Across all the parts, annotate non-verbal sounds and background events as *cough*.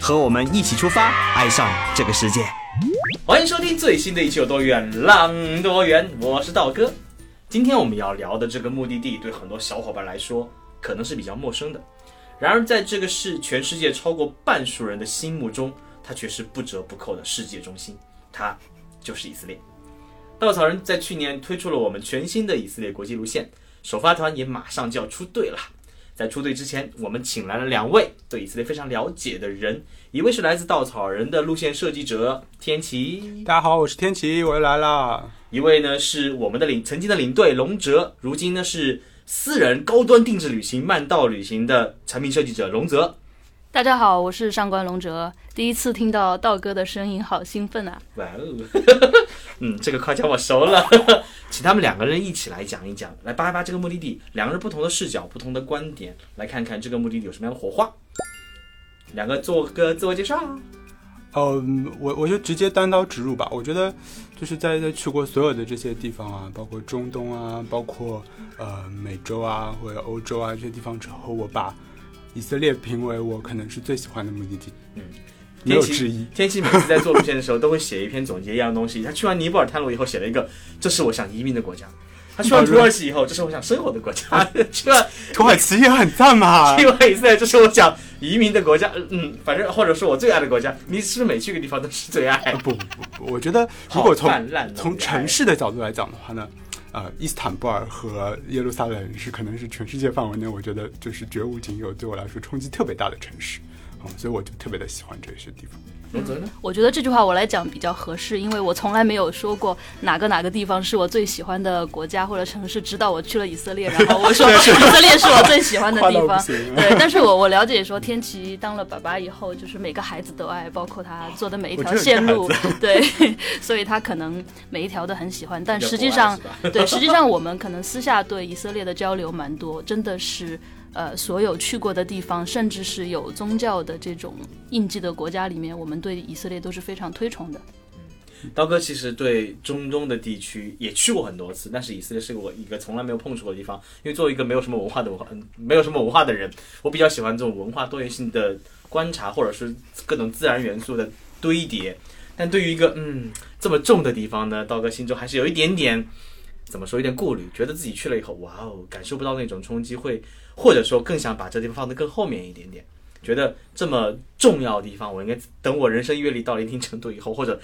和我们一起出发，爱上这个世界。欢迎收听最新的一期《有多远浪多远》，我是道哥。今天我们要聊的这个目的地，对很多小伙伴来说可能是比较陌生的。然而，在这个是全世界超过半数人的心目中，它却是不折不扣的世界中心。它就是以色列。稻草人在去年推出了我们全新的以色列国际路线，首发团也马上就要出队了。在出队之前，我们请来了两位对以色列非常了解的人，一位是来自稻草人的路线设计者天琪，大家好，我是天琪，我又来了。一位呢是我们的领曾经的领队龙哲，如今呢是私人高端定制旅行慢道旅行的产品设计者龙泽。大家好，我是上官龙哲，第一次听到道哥的声音，好兴奋啊！哇哦，*laughs* 嗯，这个夸奖我熟了，*laughs* 请他们两个人一起来讲一讲，来扒一扒这个目的地，两个人不同的视角、不同的观点，来看看这个目的地有什么样的火花。两个做个自我介绍。嗯，我我就直接单刀直入吧。我觉得就是在在去过所有的这些地方啊，包括中东啊，包括呃美洲啊或者欧洲啊这些地方之后，我把以色列评为我可能是最喜欢的目的地。嗯，没有之一。天气每次在做路线的时候，都会写一篇总结一样东西。他去完尼泊尔探路以后，写了一个“这是我想移民的国家”。他去完土耳其以后，这是我想生活的国家。*laughs* 去完土耳其也很赞嘛。*laughs* 去完以色列，这是我想移民的国家。嗯，反正或者是我最爱的国家。你是不是每去个地方都是最爱？不不不，我觉得如果从从城市的角度来讲的话呢，呃，伊斯坦布尔和耶路撒冷是可能是全世界范围内，我觉得就是绝无仅有，对我来说冲击特别大的城市。嗯，所以我就特别的喜欢这些地方。龙泽呢？我觉得这句话我来讲比较合适，因为我从来没有说过哪个哪个地方是我最喜欢的国家或者城市，直到我去了以色列，然后我说 *laughs* 以色列是我最喜欢的地方。*laughs* 对，但是我我了解说，天琪当了爸爸以后，就是每个孩子都爱，包括他做的每一条线路，对，*laughs* 所以他可能每一条都很喜欢。但实际上对，实际上我们可能私下对以色列的交流蛮多，真的是。呃，所有去过的地方，甚至是有宗教的这种印记的国家里面，我们对以色列都是非常推崇的。刀哥其实对中东的地区也去过很多次，但是以色列是我一个从来没有碰触过的地方。因为作为一个没有什么文化的文化，没有什么文化的人，我比较喜欢这种文化多元性的观察，或者是各种自然元素的堆叠。但对于一个嗯这么重的地方呢，刀哥心中还是有一点点怎么说，有点顾虑，觉得自己去了以后，哇哦，感受不到那种冲击，会或者说更想把这地方放得更后面一点点。觉得这么重要的地方，我应该等我人生阅历到了一定程度以后，或者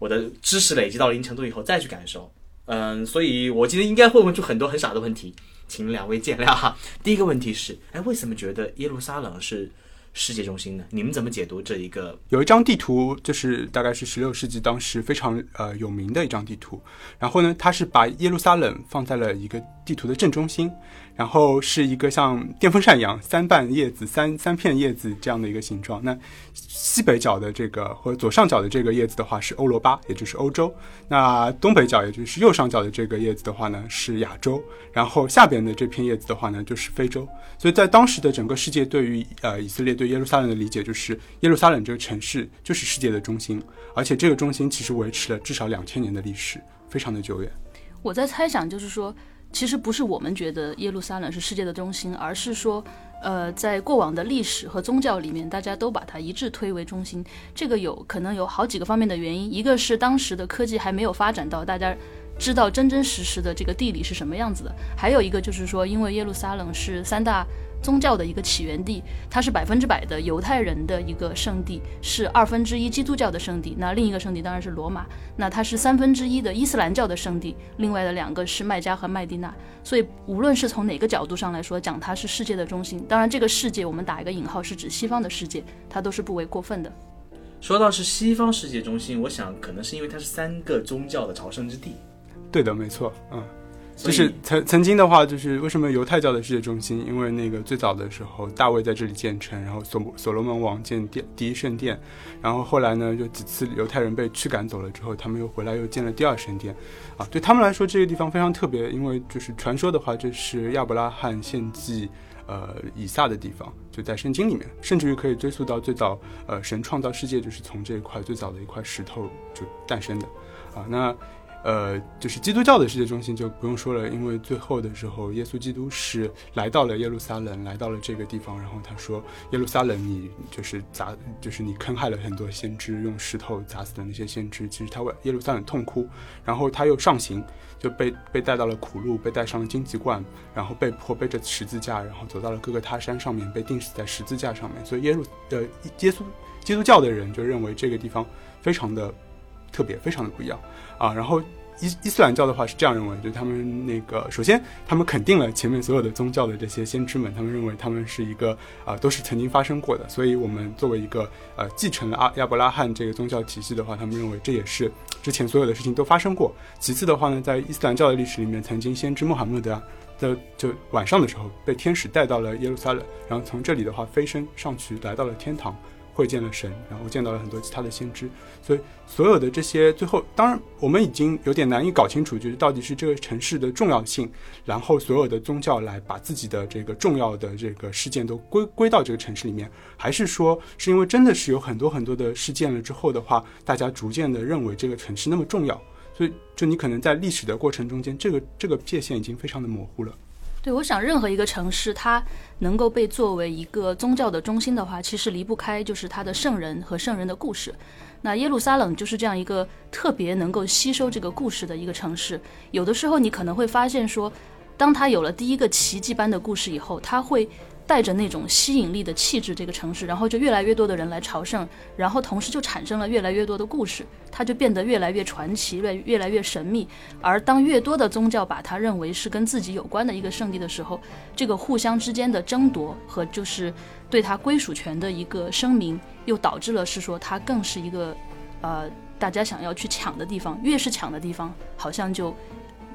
我的知识累积到了一定程度以后再去感受。嗯，所以我今天应该会问出很多很傻的问题，请两位见谅哈。*laughs* 第一个问题是，哎，为什么觉得耶路撒冷是世界中心呢？你们怎么解读这一个？有一张地图，就是大概是十六世纪当时非常呃有名的一张地图。然后呢，它是把耶路撒冷放在了一个地图的正中心，然后是一个像电风扇一样三瓣叶子、三三片叶子这样的一个形状。那西北角的这个或者左上角的这个叶子的话是欧罗巴，也就是欧洲；那东北角也就是右上角的这个叶子的话呢是亚洲，然后下边的这片叶子的话呢就是非洲。所以在当时的整个世界对于呃以色列对耶路撒冷的理解就是耶路撒冷这个城市就是世界的中心，而且这个中心其实维持了至少两千年的历史，非常的久远。我在猜想，就是说，其实不是我们觉得耶路撒冷是世界的中心，而是说，呃，在过往的历史和宗教里面，大家都把它一致推为中心。这个有可能有好几个方面的原因，一个是当时的科技还没有发展到大家。知道真真实实的这个地理是什么样子的，还有一个就是说，因为耶路撒冷是三大宗教的一个起源地，它是百分之百的犹太人的一个圣地，是二分之一基督教的圣地。那另一个圣地当然是罗马，那它是三分之一的伊斯兰教的圣地，另外的两个是麦加和麦地那。所以无论是从哪个角度上来说，讲它是世界的中心，当然这个世界我们打一个引号是指西方的世界，它都是不为过分的。说到是西方世界中心，我想可能是因为它是三个宗教的朝圣之地，对的，没错，嗯，就是曾曾经的话，就是为什么犹太教的世界中心？因为那个最早的时候，大卫在这里建成，然后所所罗门王建殿第一圣殿，然后后来呢，就几次犹太人被驱赶走了之后，他们又回来又建了第二圣殿，啊，对他们来说这个地方非常特别，因为就是传说的话，这是亚伯拉罕献祭呃以撒的地方，就在圣经里面，甚至于可以追溯到最早呃神创造世界就是从这一块最早的一块石头就诞生的，啊，那。呃，就是基督教的世界中心就不用说了，因为最后的时候，耶稣基督是来到了耶路撒冷，来到了这个地方，然后他说：“耶路撒冷，你就是砸，就是你坑害了很多先知，用石头砸死的那些先知。其实他为耶路撒冷痛哭，然后他又上行，就被被带到了苦路，被带上了荆棘冠，然后被迫背着十字架，然后走到了各个他山上面，被钉死在十字架上面。所以耶路的耶稣基督教的人就认为这个地方非常的。”特别非常的不一样啊，然后伊伊斯兰教的话是这样认为，就他们那个首先他们肯定了前面所有的宗教的这些先知们，他们认为他们是一个啊都是曾经发生过的，所以我们作为一个呃继承了阿亚伯拉罕这个宗教体系的话，他们认为这也是之前所有的事情都发生过。其次的话呢，在伊斯兰教的历史里面，曾经先知穆罕默德的就晚上的时候被天使带到了耶路撒冷，然后从这里的话飞升上去来到了天堂。会见了神，然后见到了很多其他的先知，所以所有的这些最后，当然我们已经有点难以搞清楚，就是到底是这个城市的重要性，然后所有的宗教来把自己的这个重要的这个事件都归归到这个城市里面，还是说是因为真的是有很多很多的事件了之后的话，大家逐渐的认为这个城市那么重要，所以就你可能在历史的过程中间，这个这个界限已经非常的模糊了。对，我想任何一个城市，它能够被作为一个宗教的中心的话，其实离不开就是它的圣人和圣人的故事。那耶路撒冷就是这样一个特别能够吸收这个故事的一个城市。有的时候你可能会发现说，当它有了第一个奇迹般的故事以后，它会。带着那种吸引力的气质，这个城市，然后就越来越多的人来朝圣，然后同时就产生了越来越多的故事，它就变得越来越传奇，越越来越神秘。而当越多的宗教把它认为是跟自己有关的一个圣地的时候，这个互相之间的争夺和就是对它归属权的一个声明，又导致了是说它更是一个，呃，大家想要去抢的地方。越是抢的地方，好像就。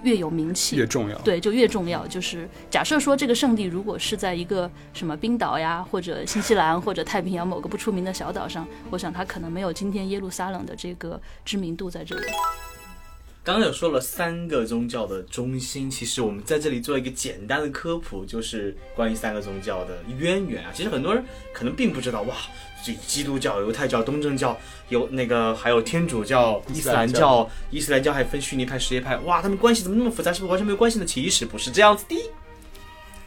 越有名气越重要，对，就越重要。就是假设说这个圣地如果是在一个什么冰岛呀，或者新西兰，或者太平洋某个不出名的小岛上，我想它可能没有今天耶路撒冷的这个知名度在这里。刚刚有说了三个宗教的中心，其实我们在这里做一个简单的科普，就是关于三个宗教的渊源啊。其实很多人可能并不知道，哇。这基督教、犹太教、东正教，有那个还有天主教、伊斯兰教，伊斯兰教还分逊尼派、什叶派，哇，他们关系怎么那么复杂？是不是完全没有关系呢？其实不是这样子的。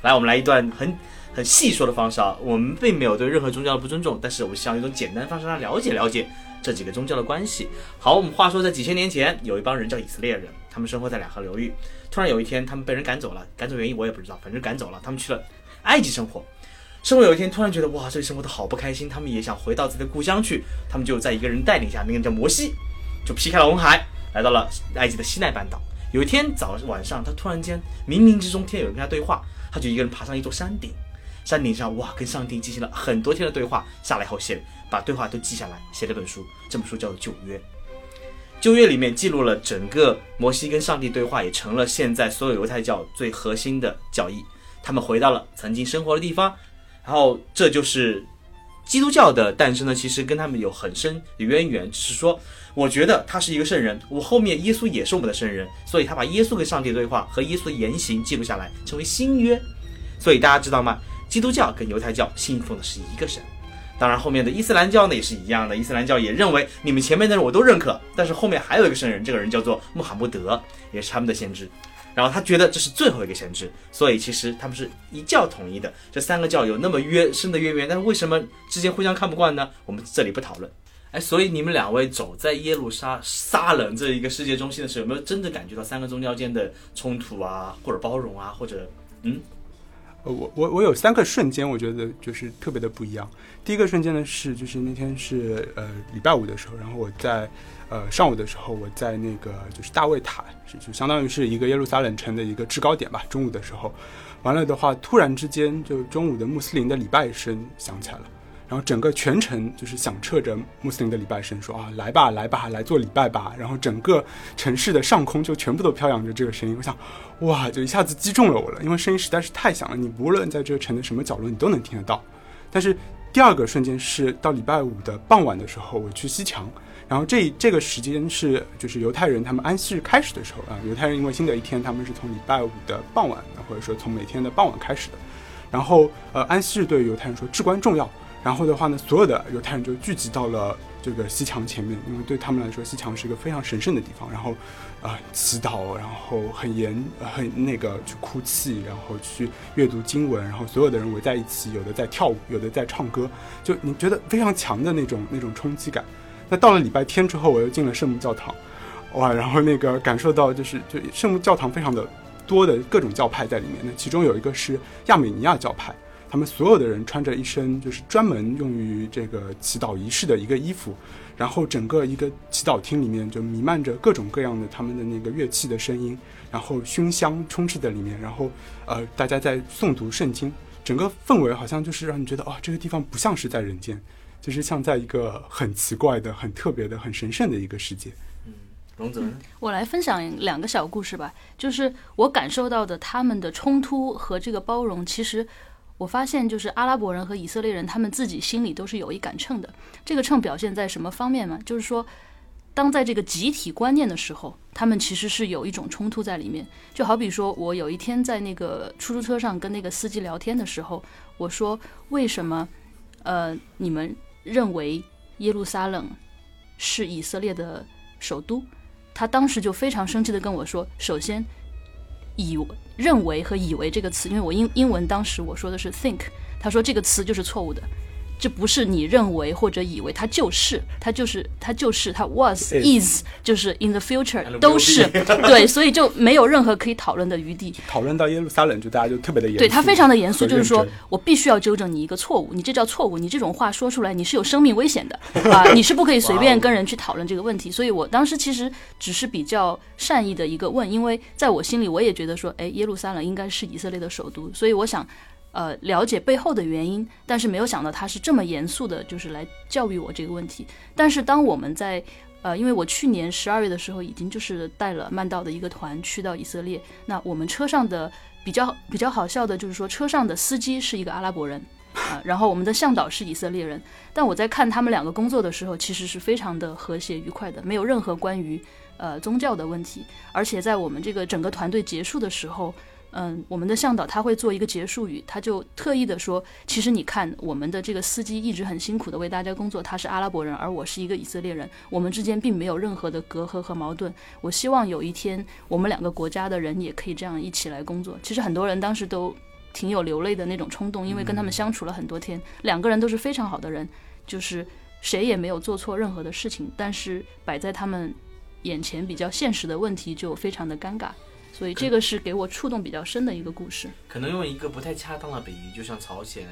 来，我们来一段很很细说的方式啊，我们并没有对任何宗教的不尊重，但是我们想用一种简单方式来了解了解这几个宗教的关系。好，我们话说在几千年前，有一帮人叫以色列人，他们生活在两河流域，突然有一天他们被人赶走了，赶走原因我也不知道，反正赶走了，他们去了埃及生活。生活有一天突然觉得哇，这里生活的好不开心，他们也想回到自己的故乡去。他们就在一个人带领下，那个人叫摩西，就劈开了红海，来到了埃及的西奈半岛。有一天早晚上，他突然间冥冥之中，天有人跟他对话，他就一个人爬上一座山顶，山顶上哇，跟上帝进行了很多天的对话。下来后写，把对话都记下来，写了本书，这本书叫做《旧约》。旧约里面记录了整个摩西跟上帝对话，也成了现在所有犹太教最核心的教义。他们回到了曾经生活的地方。然后这就是基督教的诞生呢，其实跟他们有很深的渊源。只是说，我觉得他是一个圣人，我后面耶稣也是我们的圣人，所以他把耶稣跟上帝对话和耶稣的言行记录下来，成为新约。所以大家知道吗？基督教跟犹太教信奉的是一个神。当然，后面的伊斯兰教呢也是一样的，伊斯兰教也认为你们前面的人我都认可，但是后面还有一个圣人，这个人叫做穆罕默德，也是他们的先知。然后他觉得这是最后一个先知，所以其实他们是一教统一的。这三个教有那么渊深的渊源，但是为什么之间互相看不惯呢？我们这里不讨论。哎，所以你们两位走在耶路撒撒冷这一个世界中心的时候，有没有真的感觉到三个宗教间的冲突啊，或者包容啊，或者嗯？呃，我我我有三个瞬间，我觉得就是特别的不一样。第一个瞬间呢是，就是那天是呃礼拜五的时候，然后我在。呃，上午的时候我在那个就是大卫塔，就相当于是一个耶路撒冷城的一个制高点吧。中午的时候，完了的话，突然之间就中午的穆斯林的礼拜声响起来了，然后整个全程就是响彻着穆斯林的礼拜声，说啊来吧来吧来做礼拜吧，然后整个城市的上空就全部都飘扬着这个声音，我想哇就一下子击中了我了，因为声音实在是太响了，你无论在这个城的什么角落你都能听得到。但是第二个瞬间是到礼拜五的傍晚的时候，我去西墙。然后这这个时间是就是犹太人他们安息日开始的时候啊，犹太人因为新的一天他们是从礼拜五的傍晚，或者说从每天的傍晚开始的。然后呃安息日对犹太人说至关重要。然后的话呢，所有的犹太人就聚集到了这个西墙前面，因为对他们来说西墙是一个非常神圣的地方。然后啊祈祷，然后很严很那个去哭泣，然后去阅读经文，然后所有的人围在一起，有的在跳舞，有的在唱歌，就你觉得非常强的那种那种冲击感。那到了礼拜天之后，我又进了圣母教堂，哇，然后那个感受到就是就圣母教堂非常的多的各种教派在里面。那其中有一个是亚美尼亚教派，他们所有的人穿着一身就是专门用于这个祈祷仪式的一个衣服，然后整个一个祈祷厅里面就弥漫着各种各样的他们的那个乐器的声音，然后熏香充斥在里面，然后呃大家在诵读圣经，整个氛围好像就是让你觉得哦这个地方不像是在人间。就是像在一个很奇怪的、很特别的、很神圣的一个世界。嗯，荣泽，我来分享两个小故事吧。就是我感受到的他们的冲突和这个包容，其实我发现，就是阿拉伯人和以色列人他们自己心里都是有一杆秤的。这个秤表现在什么方面嘛？就是说，当在这个集体观念的时候，他们其实是有一种冲突在里面。就好比说，我有一天在那个出租车上跟那个司机聊天的时候，我说：“为什么？呃，你们？”认为耶路撒冷是以色列的首都，他当时就非常生气的跟我说：“首先，以认为和以为这个词，因为我英英文当时我说的是 think，他说这个词就是错误的。”这不是你认为或者以为，它就是，它就是，它就是，它 was is 就是 in the future 都是 *laughs* 对，所以就没有任何可以讨论的余地。讨论到耶路撒冷，就大家就特别的严，对他非常的严肃，就是说我必须要纠正你一个错误，你这叫错误，你这种话说出来你是有生命危险的 *laughs* 啊，你是不可以随便跟人去讨论这个问题。所以我当时其实只是比较善意的一个问，因为在我心里我也觉得说，哎，耶路撒冷应该是以色列的首都，所以我想。呃，了解背后的原因，但是没有想到他是这么严肃的，就是来教育我这个问题。但是当我们在呃，因为我去年十二月的时候已经就是带了曼道的一个团去到以色列，那我们车上的比较比较好笑的就是说，车上的司机是一个阿拉伯人啊，*laughs* 然后我们的向导是以色列人。但我在看他们两个工作的时候，其实是非常的和谐愉快的，没有任何关于呃宗教的问题。而且在我们这个整个团队结束的时候。嗯，我们的向导他会做一个结束语，他就特意的说，其实你看，我们的这个司机一直很辛苦的为大家工作，他是阿拉伯人，而我是一个以色列人，我们之间并没有任何的隔阂和矛盾。我希望有一天，我们两个国家的人也可以这样一起来工作。其实很多人当时都挺有流泪的那种冲动，因为跟他们相处了很多天，两个人都是非常好的人，就是谁也没有做错任何的事情，但是摆在他们眼前比较现实的问题就非常的尴尬。所以这个是给我触动比较深的一个故事。可能用一个不太恰当的比喻，就像朝鲜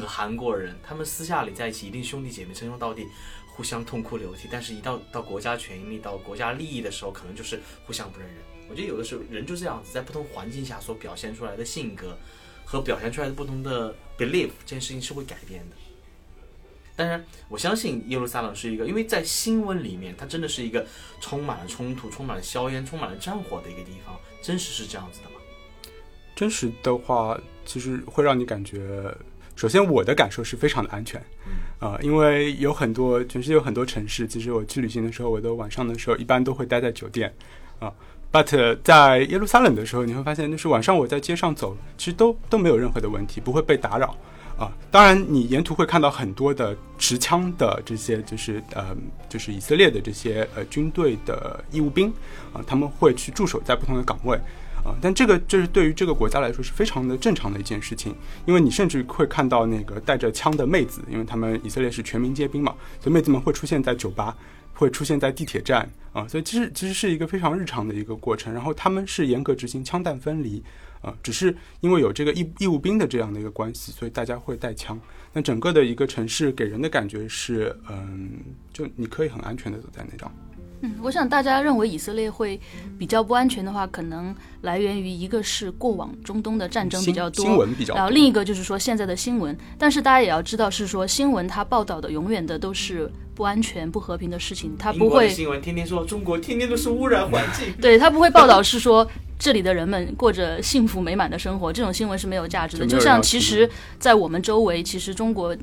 和韩国人，他们私下里在一起一定兄弟姐妹称兄道弟，互相痛哭流涕。但是，一到到国家权力、到国家利益的时候，可能就是互相不认人。我觉得有的时候人就这样子，在不同环境下所表现出来的性格和表现出来的不同的 belief，这件事情是会改变的。当然，我相信耶路撒冷是一个，因为在新闻里面，它真的是一个充满了冲突、充满了硝烟、充满了战火的一个地方。真实是这样子的吗？真实的话，其实会让你感觉，首先我的感受是非常的安全，啊，因为有很多全世界有很多城市，其实我去旅行的时候，我都晚上的时候一般都会待在酒店，啊，but 在耶路撒冷的时候，你会发现，就是晚上我在街上走，其实都都没有任何的问题，不会被打扰。啊，当然，你沿途会看到很多的持枪的这些，就是呃，就是以色列的这些呃军队的义务兵，啊，他们会去驻守在不同的岗位，啊，但这个就是对于这个国家来说是非常的正常的一件事情，因为你甚至会看到那个带着枪的妹子，因为他们以色列是全民皆兵嘛，所以妹子们会出现在酒吧，会出现在地铁站，啊，所以其实其实是一个非常日常的一个过程，然后他们是严格执行枪弹分离。啊，只是因为有这个义义务兵的这样的一个关系，所以大家会带枪。那整个的一个城市给人的感觉是，嗯，就你可以很安全的走在那张。嗯，我想大家认为以色列会比较不安全的话，可能来源于一个是过往中东的战争比较多，新闻比较多，然后另一个就是说现在的新闻。但是大家也要知道，是说新闻它报道的永远的都是不安全、不和平的事情，它不会新闻天天说中国天天都是污染环境，*laughs* 对它不会报道是说这里的人们过着幸福美满的生活，这种新闻是没有价值的。就像其实，在我们周围，其实中国。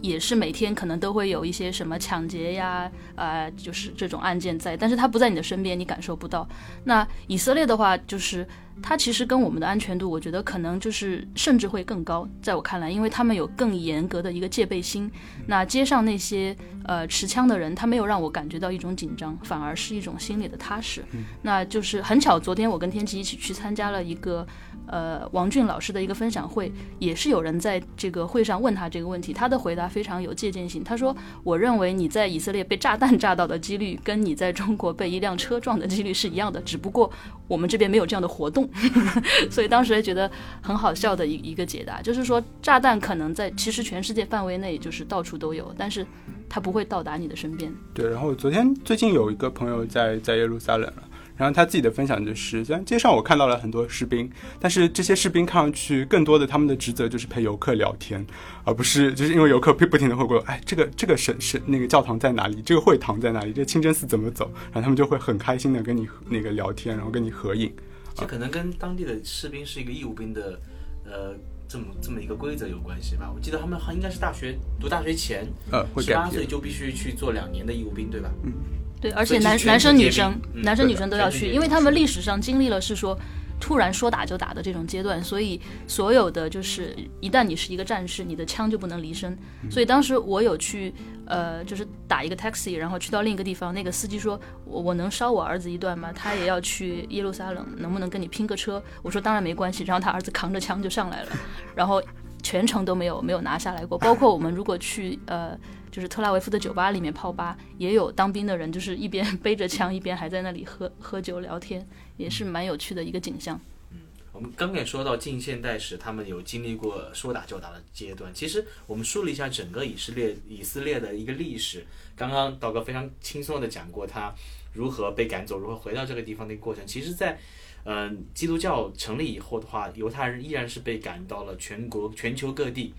也是每天可能都会有一些什么抢劫呀，啊，就是这种案件在，但是它不在你的身边，你感受不到。那以色列的话，就是它其实跟我们的安全度，我觉得可能就是甚至会更高，在我看来，因为他们有更严格的一个戒备心。那街上那些呃持枪的人，他没有让我感觉到一种紧张，反而是一种心里的踏实。那就是很巧，昨天我跟天琪一起去参加了一个。呃，王俊老师的一个分享会，也是有人在这个会上问他这个问题，他的回答非常有借鉴性。他说：“我认为你在以色列被炸弹炸到的几率，跟你在中国被一辆车撞的几率是一样的，只不过我们这边没有这样的活动。*laughs* ”所以当时也觉得很好笑的一一个解答，就是说炸弹可能在其实全世界范围内就是到处都有，但是它不会到达你的身边。对，然后昨天最近有一个朋友在在耶路撒冷了。然后他自己的分享就是，虽然街上我看到了很多士兵，但是这些士兵看上去更多的他们的职责就是陪游客聊天，而不是就是因为游客不不停的会过，哎，这个这个神神那个教堂在哪里？这个会堂在哪里？这清真寺怎么走？然后他们就会很开心的跟你那个聊天，然后跟你合影。这可能跟当地的士兵是一个义务兵的，呃，这么这么一个规则有关系吧？我记得他们应该是大学读大学前，呃，十八岁就必须去做两年的义务兵，对吧？嗯。对，而且男男生女生男生女生都要去，因为他们历史上经历了是说突然说打就打的这种阶段，所以所有的就是一旦你是一个战士，你的枪就不能离身。所以当时我有去呃，就是打一个 taxi，然后去到另一个地方，那个司机说我我能捎我儿子一段吗？他也要去耶路撒冷，能不能跟你拼个车？我说当然没关系，然后他儿子扛着枪就上来了，然后全程都没有没有拿下来过。包括我们如果去呃。就是特拉维夫的酒吧里面泡吧，也有当兵的人，就是一边 *laughs* 背着枪，一边还在那里喝喝酒聊天，也是蛮有趣的一个景象。嗯，我们刚刚也说到近现代史，他们有经历过说打就打的阶段。其实我们梳理一下整个以色列以色列的一个历史，刚刚道哥非常轻松的讲过他如何被赶走，如何回到这个地方的一个过程。其实，在嗯基督教成立以后的话，犹太人依然是被赶到了全国全球各地。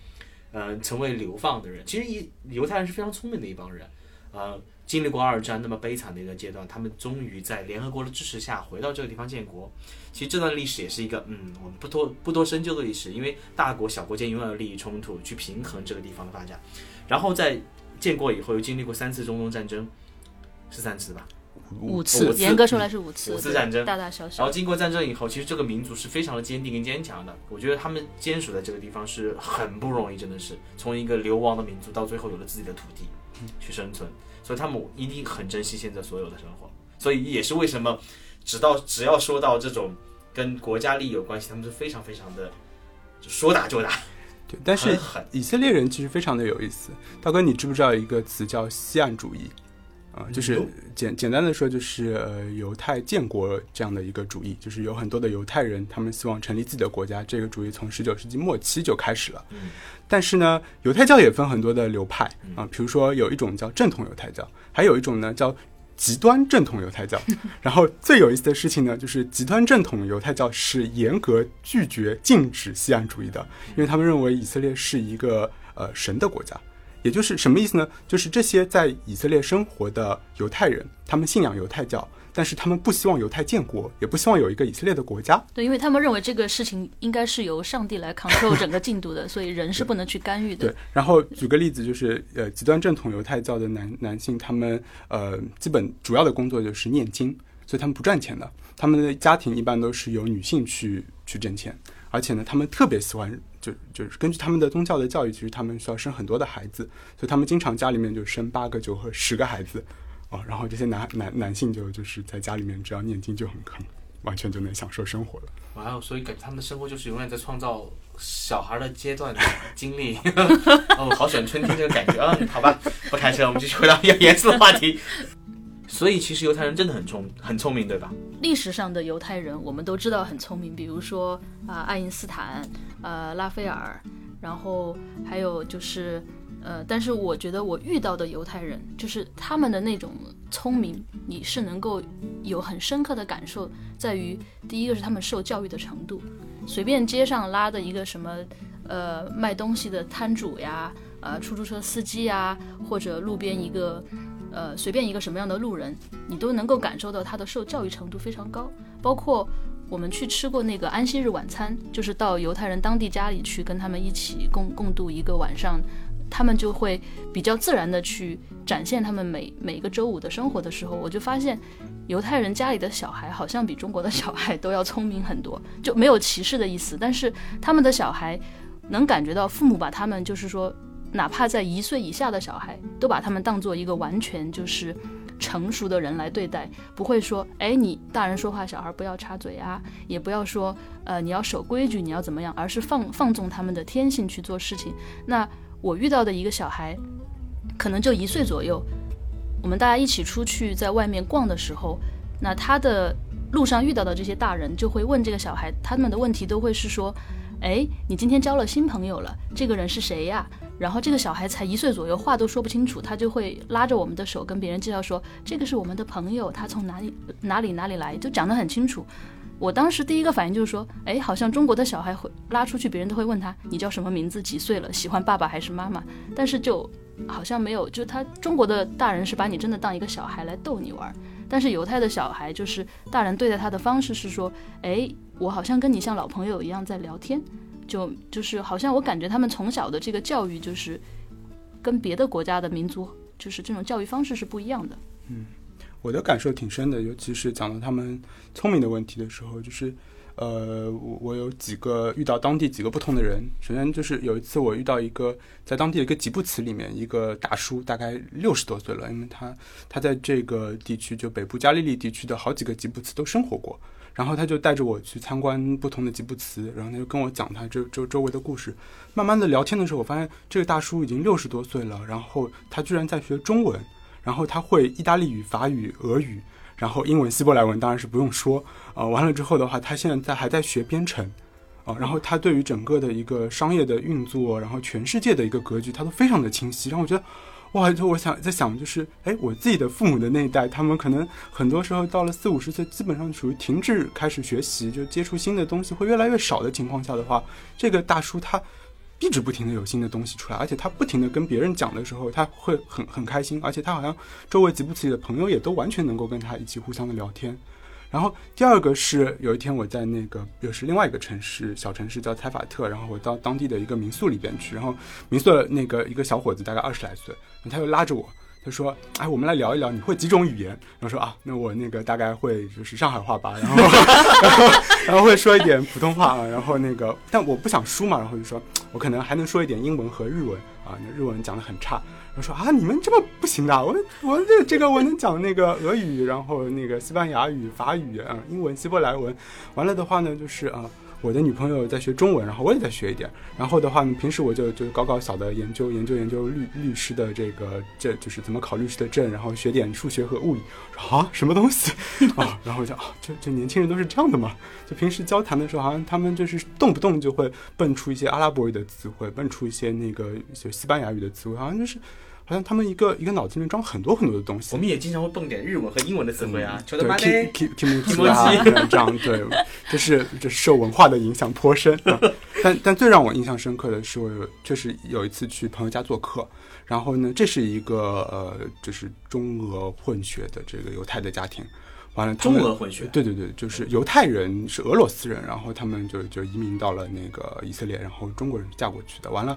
嗯，成为流放的人，其实犹犹太人是非常聪明的一帮人，呃，经历过二战那么悲惨的一个阶段，他们终于在联合国的支持下回到这个地方建国。其实这段历史也是一个，嗯，我们不多不多深究的历史，因为大国小国间永远有利益冲突，去平衡这个地方的发展。然后在建国以后，又经历过三次中东战争，是三次吧？五次，严格说来是五次。五次战争，大大小小。然后经过战争以后，其实这个民族是非常的坚定跟坚强的。我觉得他们坚守在这个地方是很不容易，真的是从一个流亡的民族到最后有了自己的土地去生存，所以他们一定很珍惜现在所有的生活。所以也是为什么，直到只要说到这种跟国家利益有关系，他们是非常非常的说打就打。*laughs* 对，但是以色列人其实非常的有意思。大哥，你知不知道一个词叫西岸主义？啊，就是简简单的说，就是呃，犹太建国这样的一个主义，就是有很多的犹太人，他们希望成立自己的国家。这个主义从十九世纪末期就开始了。但是呢，犹太教也分很多的流派啊，比如说有一种叫正统犹太教，还有一种呢叫极端正统犹太教。*laughs* 然后最有意思的事情呢，就是极端正统犹太教是严格拒绝禁止西岸主义的，因为他们认为以色列是一个呃神的国家。也就是什么意思呢？就是这些在以色列生活的犹太人，他们信仰犹太教，但是他们不希望犹太建国，也不希望有一个以色列的国家。对，因为他们认为这个事情应该是由上帝来 control 整个进度的，所以人是不能去干预的。对。然后举个例子，就是呃，极端正统犹太教的男男性，他们呃，基本主要的工作就是念经，所以他们不赚钱的。他们的家庭一般都是由女性去去挣钱，而且呢，他们特别喜欢。就就是根据他们的宗教的教育，其实他们需要生很多的孩子，所以他们经常家里面就生八个、九和十个孩子，哦，然后这些男男男性就就是在家里面只要念经就很很完全就能享受生活了。哇哦，所以感觉他们的生活就是永远在创造小孩的阶段经历。*laughs* 哦，好喜欢春天这个感觉啊！好吧，不开车，我们继续回到比较严肃的话题。所以其实犹太人真的很聪很聪明，对吧？历史上的犹太人我们都知道很聪明，比如说啊爱因斯坦、呃拉斐尔，然后还有就是呃，但是我觉得我遇到的犹太人，就是他们的那种聪明，你是能够有很深刻的感受，在于第一个是他们受教育的程度，随便街上拉的一个什么，呃，卖东西的摊主呀，呃，出租车司机呀，或者路边一个，呃，随便一个什么样的路人，你都能够感受到他的受教育程度非常高，包括。我们去吃过那个安息日晚餐，就是到犹太人当地家里去跟他们一起共共度一个晚上，他们就会比较自然的去展现他们每每个周五的生活的时候，我就发现犹太人家里的小孩好像比中国的小孩都要聪明很多，就没有歧视的意思，但是他们的小孩能感觉到父母把他们就是说，哪怕在一岁以下的小孩，都把他们当做一个完全就是。成熟的人来对待，不会说，哎，你大人说话，小孩不要插嘴啊，也不要说，呃，你要守规矩，你要怎么样，而是放放纵他们的天性去做事情。那我遇到的一个小孩，可能就一岁左右，我们大家一起出去在外面逛的时候，那他的路上遇到的这些大人就会问这个小孩，他们的问题都会是说，哎，你今天交了新朋友了，这个人是谁呀？然后这个小孩才一岁左右，话都说不清楚，他就会拉着我们的手跟别人介绍说：“这个是我们的朋友，他从哪里哪里哪里来，就讲得很清楚。”我当时第一个反应就是说：“哎，好像中国的小孩会拉出去，别人都会问他你叫什么名字，几岁了，喜欢爸爸还是妈妈。”但是就好像没有，就他中国的大人是把你真的当一个小孩来逗你玩儿，但是犹太的小孩就是大人对待他的方式是说：“哎，我好像跟你像老朋友一样在聊天。”就就是好像我感觉他们从小的这个教育就是跟别的国家的民族就是这种教育方式是不一样的。嗯，我的感受挺深的，尤其是讲到他们聪明的问题的时候，就是呃，我我有几个遇到当地几个不同的人。首先就是有一次我遇到一个在当地的一个吉布茨里面一个大叔，大概六十多岁了，因为他他在这个地区就北部加利利地区的好几个吉布茨都生活过。然后他就带着我去参观不同的吉布茨，然后他就跟我讲他这周周围的故事。慢慢的聊天的时候，我发现这个大叔已经六十多岁了，然后他居然在学中文，然后他会意大利语、法语、俄语，然后英文、希伯来文当然是不用说。啊，完了之后的话，他现在在还在学编程，啊，然后他对于整个的一个商业的运作，然后全世界的一个格局，他都非常的清晰，让我觉得。哇！就我想在想，就是哎，我自己的父母的那一代，他们可能很多时候到了四五十岁，基本上属于停滞开始学习，就接触新的东西会越来越少的情况下的话，这个大叔他一直不停的有新的东西出来，而且他不停的跟别人讲的时候，他会很很开心，而且他好像周围吉布提的朋友也都完全能够跟他一起互相的聊天。然后第二个是有一天我在那个又是另外一个城市小城市叫采法特，然后我到当地的一个民宿里边去，然后民宿的那个一个小伙子大概二十来岁，他又拉着我，他说：“哎，我们来聊一聊，你会几种语言？”然后说：“啊，那我那个大概会就是上海话吧，*laughs* 然后然后 *laughs* 然后会说一点普通话啊，然后那个但我不想输嘛，然后就说我可能还能说一点英文和日文啊，那日文讲的很差。”我说啊，你们这么不行的，我我这这个我能讲那个俄语，然后那个西班牙语、法语啊，英文、希伯来文，完了的话呢，就是啊。我的女朋友在学中文，然后我也在学一点。然后的话呢，平时我就就搞搞小的研究，研究研究律律师的这个这就是怎么考律师的证，然后学点数学和物理。啊，什么东西 *laughs* 啊？然后我就啊，这这年轻人都是这样的嘛？就平时交谈的时候，好像他们就是动不动就会蹦出一些阿拉伯语的词汇，蹦出一些那个就西班牙语的词汇，好像就是。好像他们一个一个脑子里面装很多很多的东西。我们也经常会蹦点日文和英文的词汇啊，对，kimoji 啊，*laughs* 这样对，就是 *laughs* 这是受文化的影响颇深。*laughs* 但但最让我印象深刻的是，我就是有一次去朋友家做客，然后呢，这是一个呃，就是中俄混血的这个犹太的家庭。完了，中俄混血。对对对，就是犹太人是俄罗斯人，然后他们就就移民到了那个以色列，然后中国人嫁过去的。完了。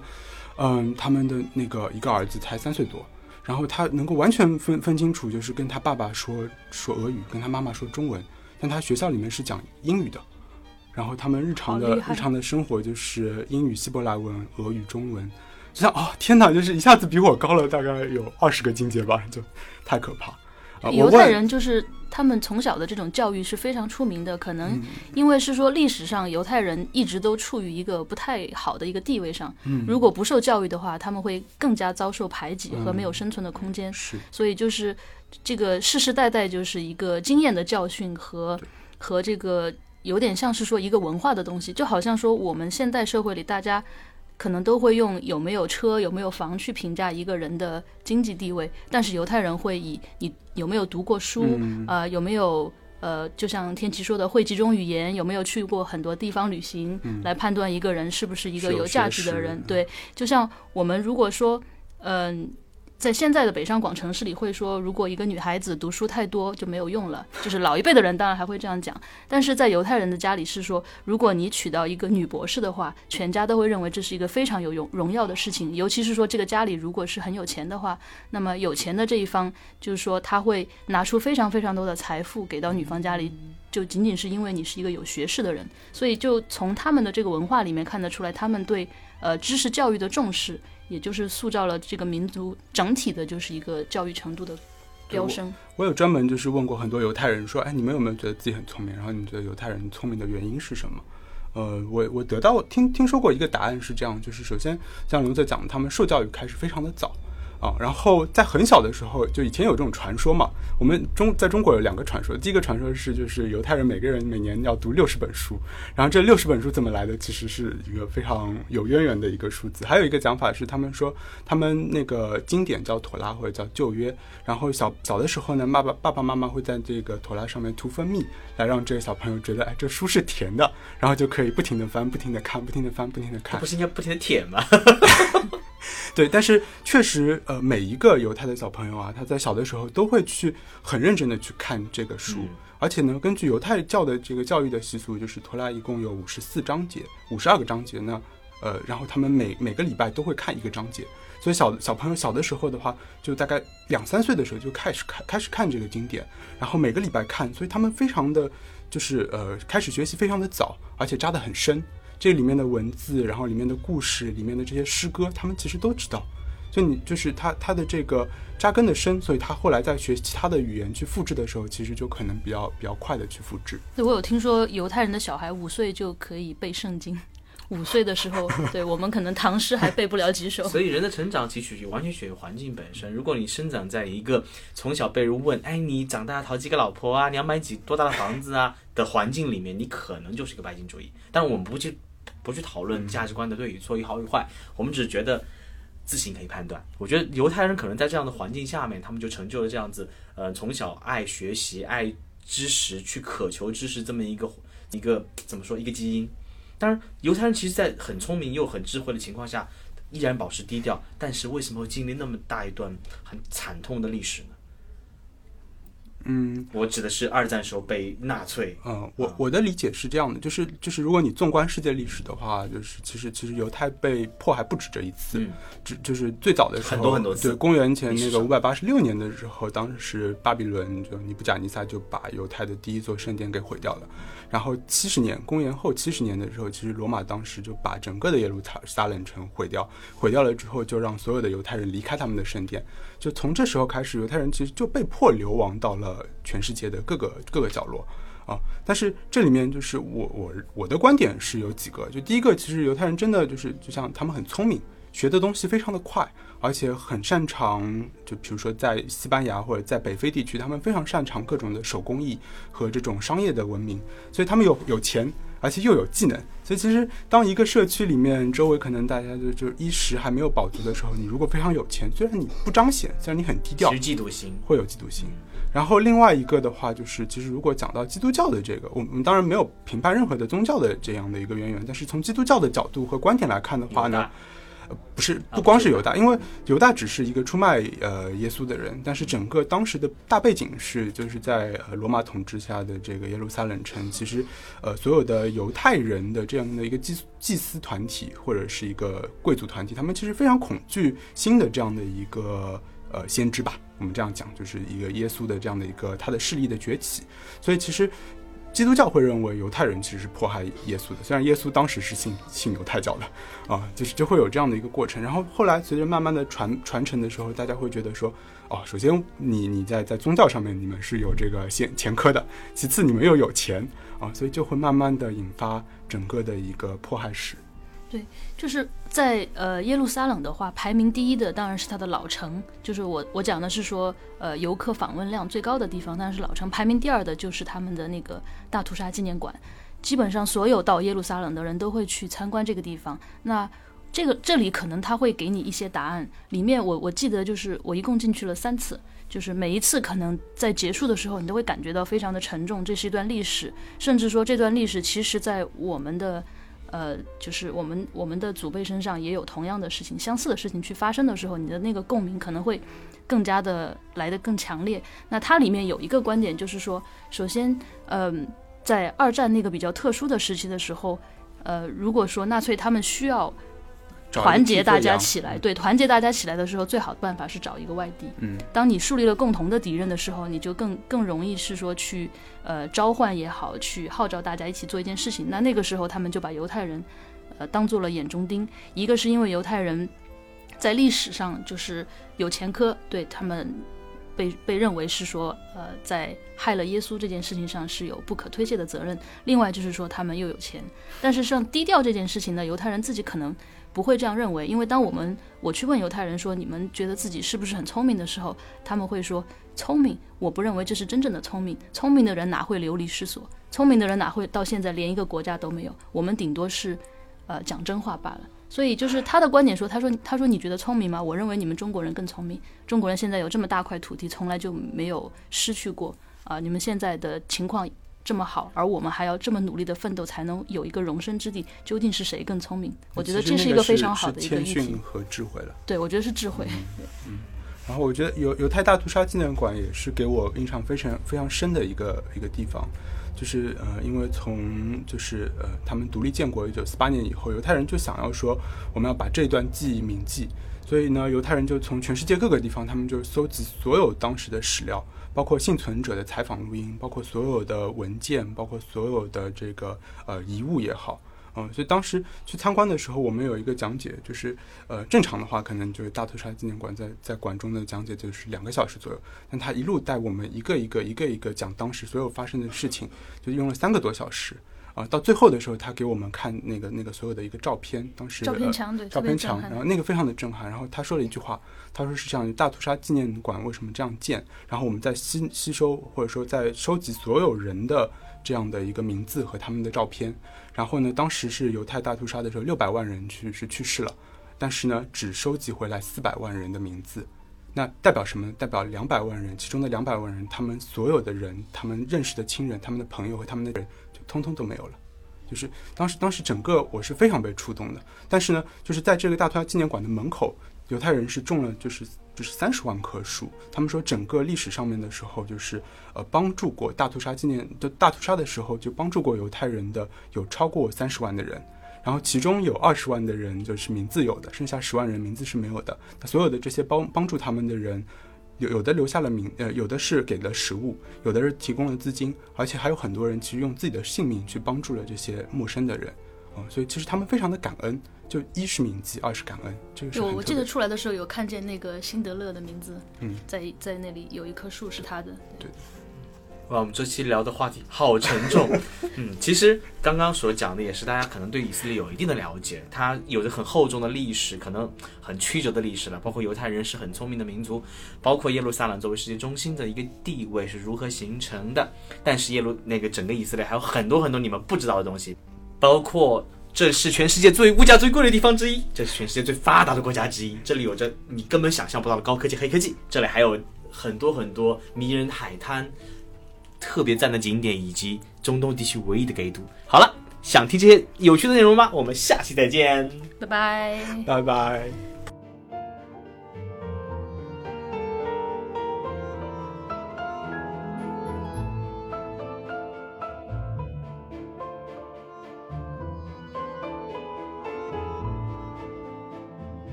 嗯，他们的那个一个儿子才三岁多，然后他能够完全分分清楚，就是跟他爸爸说说俄语，跟他妈妈说中文，但他学校里面是讲英语的，然后他们日常的日常的生活就是英语、希伯来文、俄语、中文，就像哦天哪，就是一下子比我高了大概有二十个境界吧，就太可怕。犹太人就是他们从小的这种教育是非常出名的，可能因为是说历史上犹太人一直都处于一个不太好的一个地位上，如果不受教育的话，他们会更加遭受排挤和没有生存的空间。是，所以就是这个世世代代就是一个经验的教训和和这个有点像是说一个文化的东西，就好像说我们现代社会里大家。可能都会用有没有车、有没有房去评价一个人的经济地位，但是犹太人会以你有没有读过书，嗯。呃，有没有呃，就像天琪说的，会几种语言，有没有去过很多地方旅行，来判断一个人是不是一个有有价值的人。嗯。对，就像我们如果说，嗯、在现在的北上广城市里会说，如果一个女孩子读书太多就没有用了，就是老一辈的人当然还会这样讲，但是在犹太人的家里是说，如果你娶到一个女博士的话，全家都会认为这是一个非常有荣荣耀的事情，尤其是说这个家里如果是很有钱的话，那么有钱的这一方就是说他会拿出非常非常多的财富给到女方家里。就仅仅是因为你是一个有学识的人，所以就从他们的这个文化里面看得出来，他们对呃知识教育的重视，也就是塑造了这个民族整体的就是一个教育程度的飙升。我有专门就是问过很多犹太人说，哎，你们有没有觉得自己很聪明？然后你觉得犹太人聪明的原因是什么？呃，我我得到听听说过一个答案是这样，就是首先像刘泽讲的，他们受教育开始非常的早。然后在很小的时候，就以前有这种传说嘛。我们中在中国有两个传说，第一个传说是就是犹太人每个人每年要读六十本书，然后这六十本书怎么来的，其实是一个非常有渊源的一个数字。还有一个讲法是，他们说他们那个经典叫妥拉或者叫旧约，然后小小的时候呢，爸爸爸爸妈妈会在这个妥拉上面涂蜂蜜，来让这个小朋友觉得，哎，这书是甜的，然后就可以不停的翻，不停的看，不停的翻，不停的看不。是应该不停的舔吗？*laughs* *laughs* 对，但是确实，呃，每一个犹太的小朋友啊，他在小的时候都会去很认真的去看这个书，嗯而且呢，根据犹太教的这个教育的习俗，就是托拉一共有五十四章节，五十二个章节呢，呃，然后他们每每个礼拜都会看一个章节，所以小小朋友小的时候的话，就大概两三岁的时候就开始看开始看这个经典，然后每个礼拜看，所以他们非常的就是呃开始学习非常的早，而且扎得很深。这里面的文字，然后里面的故事，里面的这些诗歌，他们其实都知道。就你就是他他的这个扎根的深，所以他后来在学其他的语言去复制的时候，其实就可能比较比较快的去复制。对，我有听说犹太人的小孩五岁就可以背圣经，五岁的时候，对我们可能唐诗还背不了几首。*laughs* 所以人的成长其实取决完全取决于环境本身。如果你生长在一个从小被人问“哎，你长大讨几个老婆啊？你要买几多大的房子啊？”的环境里面，你可能就是一个拜金主义。但我们不去不去讨论价值观的对与错、与好与坏，我们只是觉得自行可以判断。我觉得犹太人可能在这样的环境下面，他们就成就了这样子，呃，从小爱学习、爱知识、去渴求知识这么一个一个怎么说一个基因。当然，犹太人其实，在很聪明又很智慧的情况下，依然保持低调。但是为什么会经历那么大一段很惨痛的历史呢？嗯，我指的是二战时候被纳粹。嗯，我我的理解是这样的，就是就是如果你纵观世界历史的话，就是其实其实犹太被迫害不止这一次，嗯只就是最早的时候很多很多次对，公元前那个五百八十六年的时候，当时巴比伦就尼布甲尼撒就把犹太的第一座圣殿给毁掉了。然后七十年，公元后七十年的时候，其实罗马当时就把整个的耶路撒冷城毁掉，毁掉了之后，就让所有的犹太人离开他们的圣殿。就从这时候开始，犹太人其实就被迫流亡到了全世界的各个各个角落。啊，但是这里面就是我我我的观点是有几个，就第一个，其实犹太人真的就是就像他们很聪明，学的东西非常的快，而且很擅长，就比如说在西班牙或者在北非地区，他们非常擅长各种的手工艺和这种商业的文明，所以他们有有钱，而且又有技能，所以其实当一个社区里面周围可能大家就就衣食还没有饱足的时候，你如果非常有钱，虽然你不彰显，虽然你很低调其，实嫉妒心，会有嫉妒心。然后另外一个的话，就是其实如果讲到基督教的这个，我们当然没有评判任何的宗教的这样的一个渊源，但是从基督教的角度和观点来看的话呢，呃，不是啊不光是犹大，因为犹大只是一个出卖呃耶稣的人，但是整个当时的大背景是就是在呃罗马统治下的这个耶路撒冷城，其实呃所有的犹太人的这样的一个祭祭司团体或者是一个贵族团体，他们其实非常恐惧新的这样的一个呃先知吧，我们这样讲，就是一个耶稣的这样的一个他的势力的崛起，所以其实。基督教会认为犹太人其实是迫害耶稣的，虽然耶稣当时是信信犹太教的，啊，就是就会有这样的一个过程。然后后来随着慢慢的传传承的时候，大家会觉得说，哦，首先你你在在宗教上面你们是有这个前前科的，其次你们又有钱啊，所以就会慢慢的引发整个的一个迫害史。对就是在呃耶路撒冷的话，排名第一的当然是它的老城，就是我我讲的是说呃游客访问量最高的地方，当然是老城。排名第二的就是他们的那个大屠杀纪念馆，基本上所有到耶路撒冷的人都会去参观这个地方。那这个这里可能他会给你一些答案。里面我我记得就是我一共进去了三次，就是每一次可能在结束的时候，你都会感觉到非常的沉重。这是一段历史，甚至说这段历史其实在我们的呃，就是我们我们的祖辈身上也有同样的事情、相似的事情去发生的时候，你的那个共鸣可能会更加的来得更强烈。那它里面有一个观点，就是说，首先，嗯，在二战那个比较特殊的时期的时候，呃，如果说纳粹他们需要团结大家起来，对，团结大家起来的时候，最好的办法是找一个外敌。嗯，当你树立了共同的敌人的时候，你就更更容易是说去呃召唤也好，去号召大家一起做一件事情。那那个时候，他们就把犹太人呃当做了眼中钉。一个是因为犹太人在历史上就是有前科，对他们被被认为是说呃在害了耶稣这件事情上是有不可推卸的责任。另外就是说他们又有钱，但是像低调这件事情呢，犹太人自己可能不会这样认为，因为当我们我去问犹太人说你们觉得自己是不是很聪明？的时候，他们会说聪明，我不认为这是真正的聪明，聪明的人哪会流离失所，聪明的人哪会到现在连一个国家都没有，我们顶多是呃讲真话罢了。所以就是他的观点说，他说他说你觉得聪明吗？我认为你们中国人更聪明，中国人现在有这么大块土地，从来就没有失去过。啊、你们现在的情况这么好，而我们还要这么努力的奋斗，才能有一个容身之地。究竟是谁更聪明？我觉得这是一个非常好的一个谦逊。和智慧了。对，我觉得是智慧。嗯然后我觉得犹犹太大屠杀纪念馆也是给我印象非常非常深的一个一个地方，就是呃，因为从就是呃他们独立建国一九四八年以后，犹太人就想要说我们要把这段记忆铭记，所以呢，犹太人就从全世界各个地方，他们就搜集所有当时的史料，包括幸存者的采访录音，包括所有的文件，包括所有的这个呃遗物也好。嗯，所以当时去参观的时候，我们有一个讲解，就是呃，正常的话可能就是大屠杀纪念馆在在馆中的讲解就是两个小时左右，但他一路带我们一个一个一个一个讲当时所有发生的事情，就用了三个多小时。啊、到最后的时候，他给我们看那个那个所有的一个照片，当时呃照片墙对，照片墙，然后那个非常的震撼。然后他说了一句话，他说是这样：大屠杀纪念馆为什么这样建？然后我们在吸吸收或者说在收集所有人的这样的一个名字和他们的照片。然后呢，当时是犹太大屠杀的时候，六百万人去是去世了，但是呢，只收集回来四百万人的名字。那代表什么呢？代表两百万人，其中的两百万人，他们所有的人，他们认识的亲人、他们的朋友和他们的人，就通通都没有了。就是当时，当时整个我是非常被触动的。但是呢，就是在这个大屠杀纪念馆的门口，犹太人是种了就是就是三十万棵树。他们说整个历史上面的时候，就是呃帮助过大屠杀纪念的大屠杀的时候，就帮助过犹太人的有超过三十万的人。然后其中有二十万的人就是名字有的，剩下十万人名字是没有的。那所有的这些帮帮助他们的人，有有的留下了名，呃，有的是给了食物，有的是提供了资金，而且还有很多人其实用自己的性命去帮助了这些陌生的人，啊、所以其实他们非常的感恩，就一是铭记，二是感恩，这个我我记得出来的时候有看见那个辛德勒的名字，嗯，在在那里有一棵树是他的。哇，我们这期聊的话题好沉重。*laughs* 嗯，其实刚刚所讲的也是大家可能对以色列有一定的了解，它有着很厚重的历史，可能很曲折的历史了。包括犹太人是很聪明的民族，包括耶路撒冷作为世界中心的一个地位是如何形成的。但是耶路那个整个以色列还有很多很多你们不知道的东西，包括这是全世界最物价最贵的地方之一，这是全世界最发达的国家之一，这里有着你根本想象不到的高科技、黑科技，这里还有很多很多迷人海滩。特别赞的景点以及中东地区唯一的给都。好了，想听这些有趣的内容吗？我们下期再见。拜拜。拜拜。